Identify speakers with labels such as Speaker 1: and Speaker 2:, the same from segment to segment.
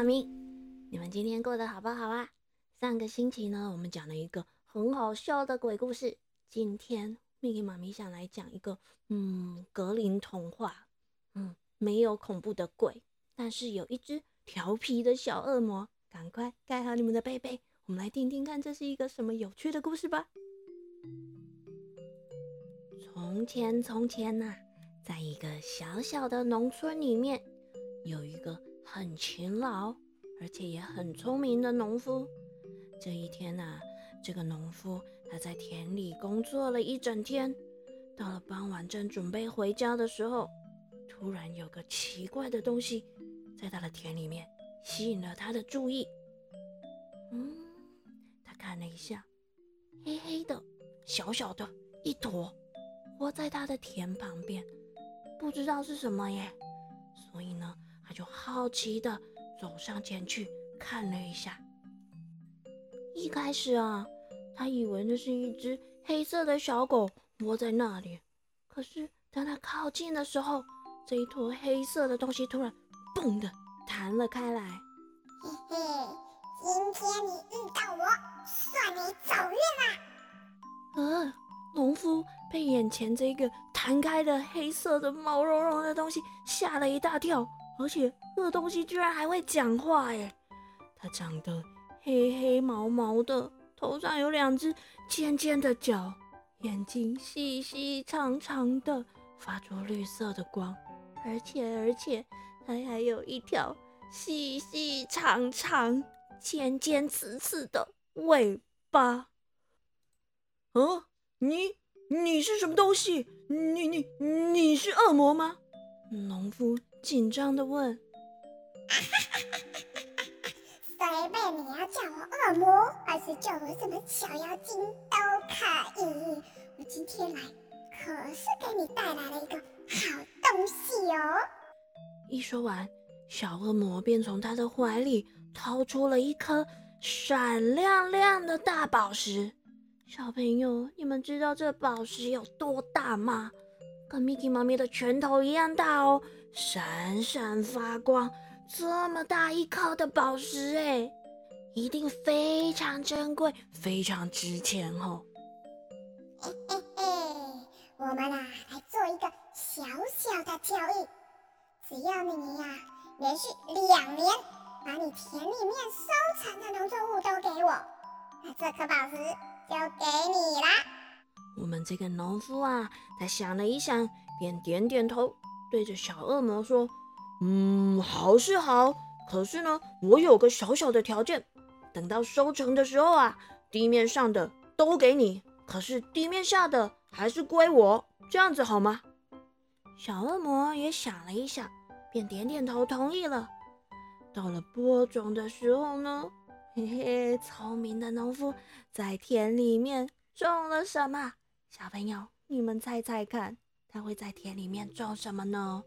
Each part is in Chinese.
Speaker 1: 妈咪，你们今天过得好不好啊？上个星期呢，我们讲了一个很好笑的鬼故事。今天 Miki 妈咪想来讲一个，嗯，格林童话。嗯，没有恐怖的鬼，但是有一只调皮的小恶魔。赶快盖好你们的被被，我们来听听看，这是一个什么有趣的故事吧。从前，从前呐，在一个小小的农村里面，有一个很勤劳而且也很聪明的农夫。这一天呐，这个农夫他在田里工作了一整天，到了傍晚正准备回家的时候，突然有个奇怪的东西在他的田里面。吸引了他的注意。嗯，他看了一下，黑黑的、小小的一坨，窝在他的田旁边，不知道是什么耶。所以呢，他就好奇的走上前去看了一下。一开始啊，他以为那是一只黑色的小狗窝在那里。可是当他靠近的时候，这一坨黑色的东西突然“嘣”的。弹了开来。
Speaker 2: 嘿嘿，今天你遇到我，算你走运
Speaker 1: 啦。呃，农夫被眼前这个弹开的黑色的毛茸茸的东西吓了一大跳，而且这东西居然还会讲话耶！它长得黑黑毛毛的，头上有两只尖尖的角，眼睛细细长长的，发出绿色的光，而且而且。它还有一条细细长长、尖尖刺刺的尾巴。
Speaker 3: 哦，你你是什么东西？你你你是恶魔吗？
Speaker 1: 农夫紧张的问。
Speaker 2: 随便你要叫我恶魔，还是叫我什么小妖精都可以。我今天来可是给你带来了一个好东西哦。
Speaker 1: 一说完，小恶魔便从他的怀里掏出了一颗闪亮亮的大宝石。小朋友，你们知道这宝石有多大吗？跟 Mickey 妈咪的拳头一样大哦，闪闪发光。这么大一颗的宝石，哎，一定非常珍贵，非常值钱哦。
Speaker 2: 嘿嘿嘿，我们啊，来做一个小小的交易。只要你呀，连续两年把你田里面收成的农作物都给我，那这颗宝石就给你啦。
Speaker 1: 我们这个农夫啊，他想了一想，便点点头，对着小恶魔说：“
Speaker 3: 嗯，好是好，可是呢，我有个小小的条件，等到收成的时候啊，地面上的都给你，可是地面下的还是归我，这样子好吗？”
Speaker 1: 小恶魔也想了一想。便点点头同意了。到了播种的时候呢，嘿嘿，聪明的农夫在田里面种了什么？小朋友，你们猜猜看，他会在田里面种什么呢？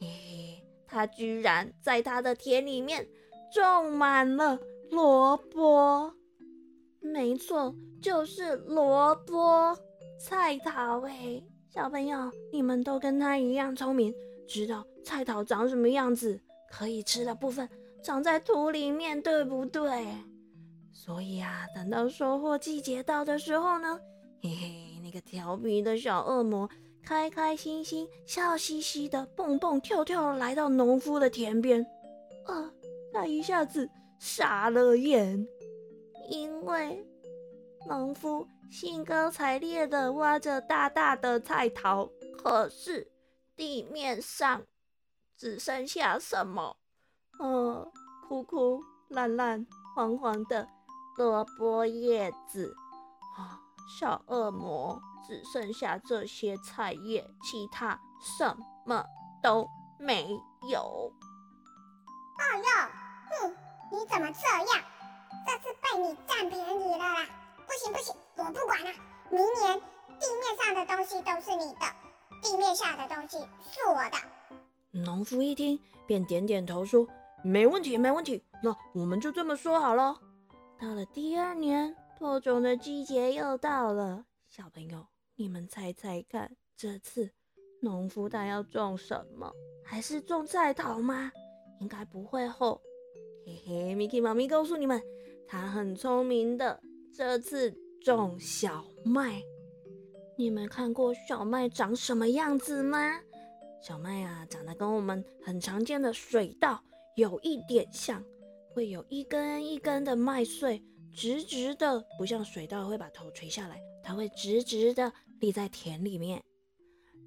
Speaker 1: 嘿嘿，他居然在他的田里面种满了萝卜。没错，就是萝卜菜桃。哎，小朋友，你们都跟他一样聪明。知道菜桃长什么样子，可以吃的部分长在土里面，对不对？所以啊，等到收获季节到的时候呢，嘿嘿，那个调皮的小恶魔开开心心、笑嘻嘻的蹦蹦跳跳来到农夫的田边，啊，他一下子傻了眼，因为农夫兴高采烈的挖着大大的菜桃，可是。地面上只剩下什么？呃，枯枯烂烂、黄黄的萝卜叶子。啊，小恶魔只剩下这些菜叶，其他什么都没有。
Speaker 2: 哎呀，哼，你怎么这样？这次被你占便宜了啦！不行不行，我不管了，明年地面上的东西都是你的。地面下的东西是我的。
Speaker 1: 农夫一听，便点点头说：“
Speaker 3: 没问题，没问题。那我们就这么说好了。”
Speaker 1: 到了第二年，播种的季节又到了。小朋友，你们猜猜看，这次农夫他要种什么？还是种菜桃吗？应该不会厚。嘿嘿，Miki 妈咪告诉你们，他很聪明的。这次种小麦，你们看过小麦长什么样子吗？小麦啊，长得跟我们很常见的水稻有一点像，会有一根一根的麦穗，直直的，不像水稻会把头垂下来，它会直直的立在田里面。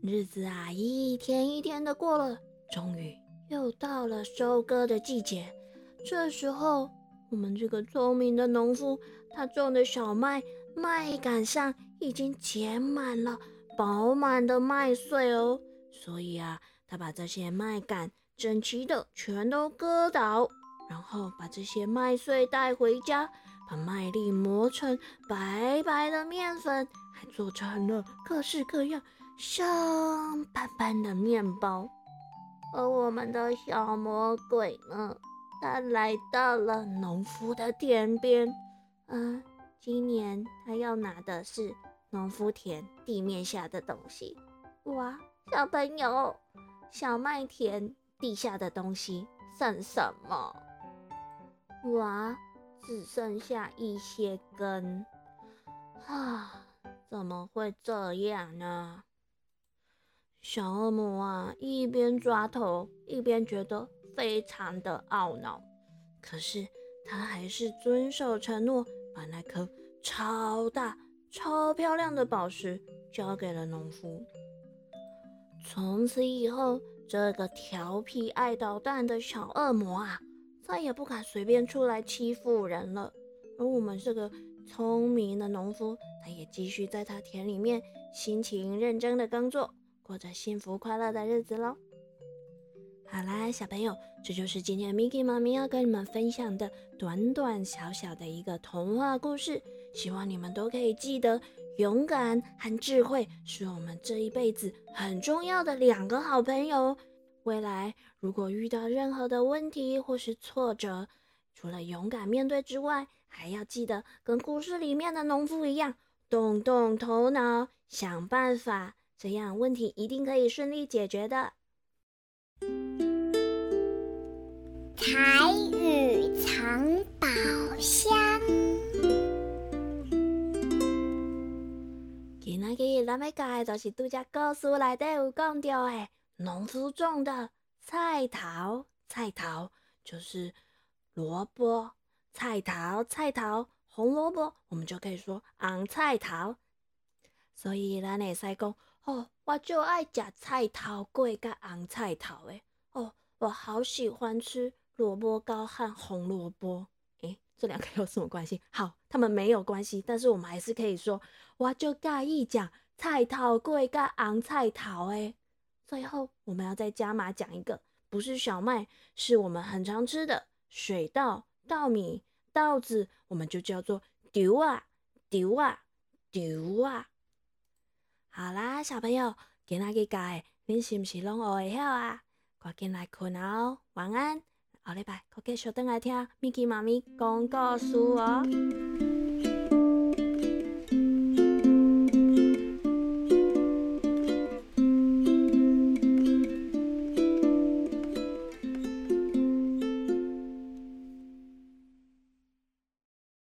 Speaker 1: 日子啊，一天一天的过了，终于又到了收割的季节。这时候，我们这个聪明的农夫，他种的小麦麦秆上已经结满了饱满的麦穗哦。所以啊，他把这些麦秆整齐的全都割倒，然后把这些麦穗带回家，把麦粒磨成白白的面粉，还做成了各式各样。香喷喷的面包，而我们的小魔鬼呢？他来到了农夫的田边。嗯，今年他要拿的是农夫田地面下的东西。哇，小朋友，小麦田地下的东西剩什么？哇，只剩下一些根。啊，怎么会这样呢？小恶魔啊，一边抓头，一边觉得非常的懊恼。可是他还是遵守承诺，把那颗超大、超漂亮的宝石交给了农夫。从此以后，这个调皮爱捣蛋的小恶魔啊，再也不敢随便出来欺负人了。而我们这个聪明的农夫，他也继续在他田里面辛勤认真的工作。过着幸福快乐的日子喽！好啦，小朋友，这就是今天 Miki 妈咪要跟你们分享的短短小小的一个童话故事。希望你们都可以记得，勇敢和智慧是我们这一辈子很重要的两个好朋友。未来如果遇到任何的问题或是挫折，除了勇敢面对之外，还要记得跟故事里面的农夫一样，动动头脑，想办法。这样问题一定可以顺利解决的。
Speaker 2: 彩雨藏宝箱。
Speaker 1: 今仔日咱要教的就是拄只故事内底有讲到的，农夫种的菜桃，菜桃就是萝卜，菜桃，菜桃，红萝卜，我们就可以说红菜桃。所以咱会使讲。哦，我就爱食菜头粿跟红菜头诶。哦，我好喜欢吃萝卜糕和红萝卜。诶，这两个 有什么关系？好，他们没有关系，但是我们还是可以说，我就介意讲菜头粿跟红菜头诶。最后，我们要再加码讲一个，不是小麦，是我们很常吃的水稻、稻米、稻子，我们就叫做丢啊丢啊丢啊。好啦，小朋友，今仔日教的，恁是毋是拢学会晓啊？赶紧来困哦，晚安，下礼拜可继续等来听 Miki 妈咪讲故事哦。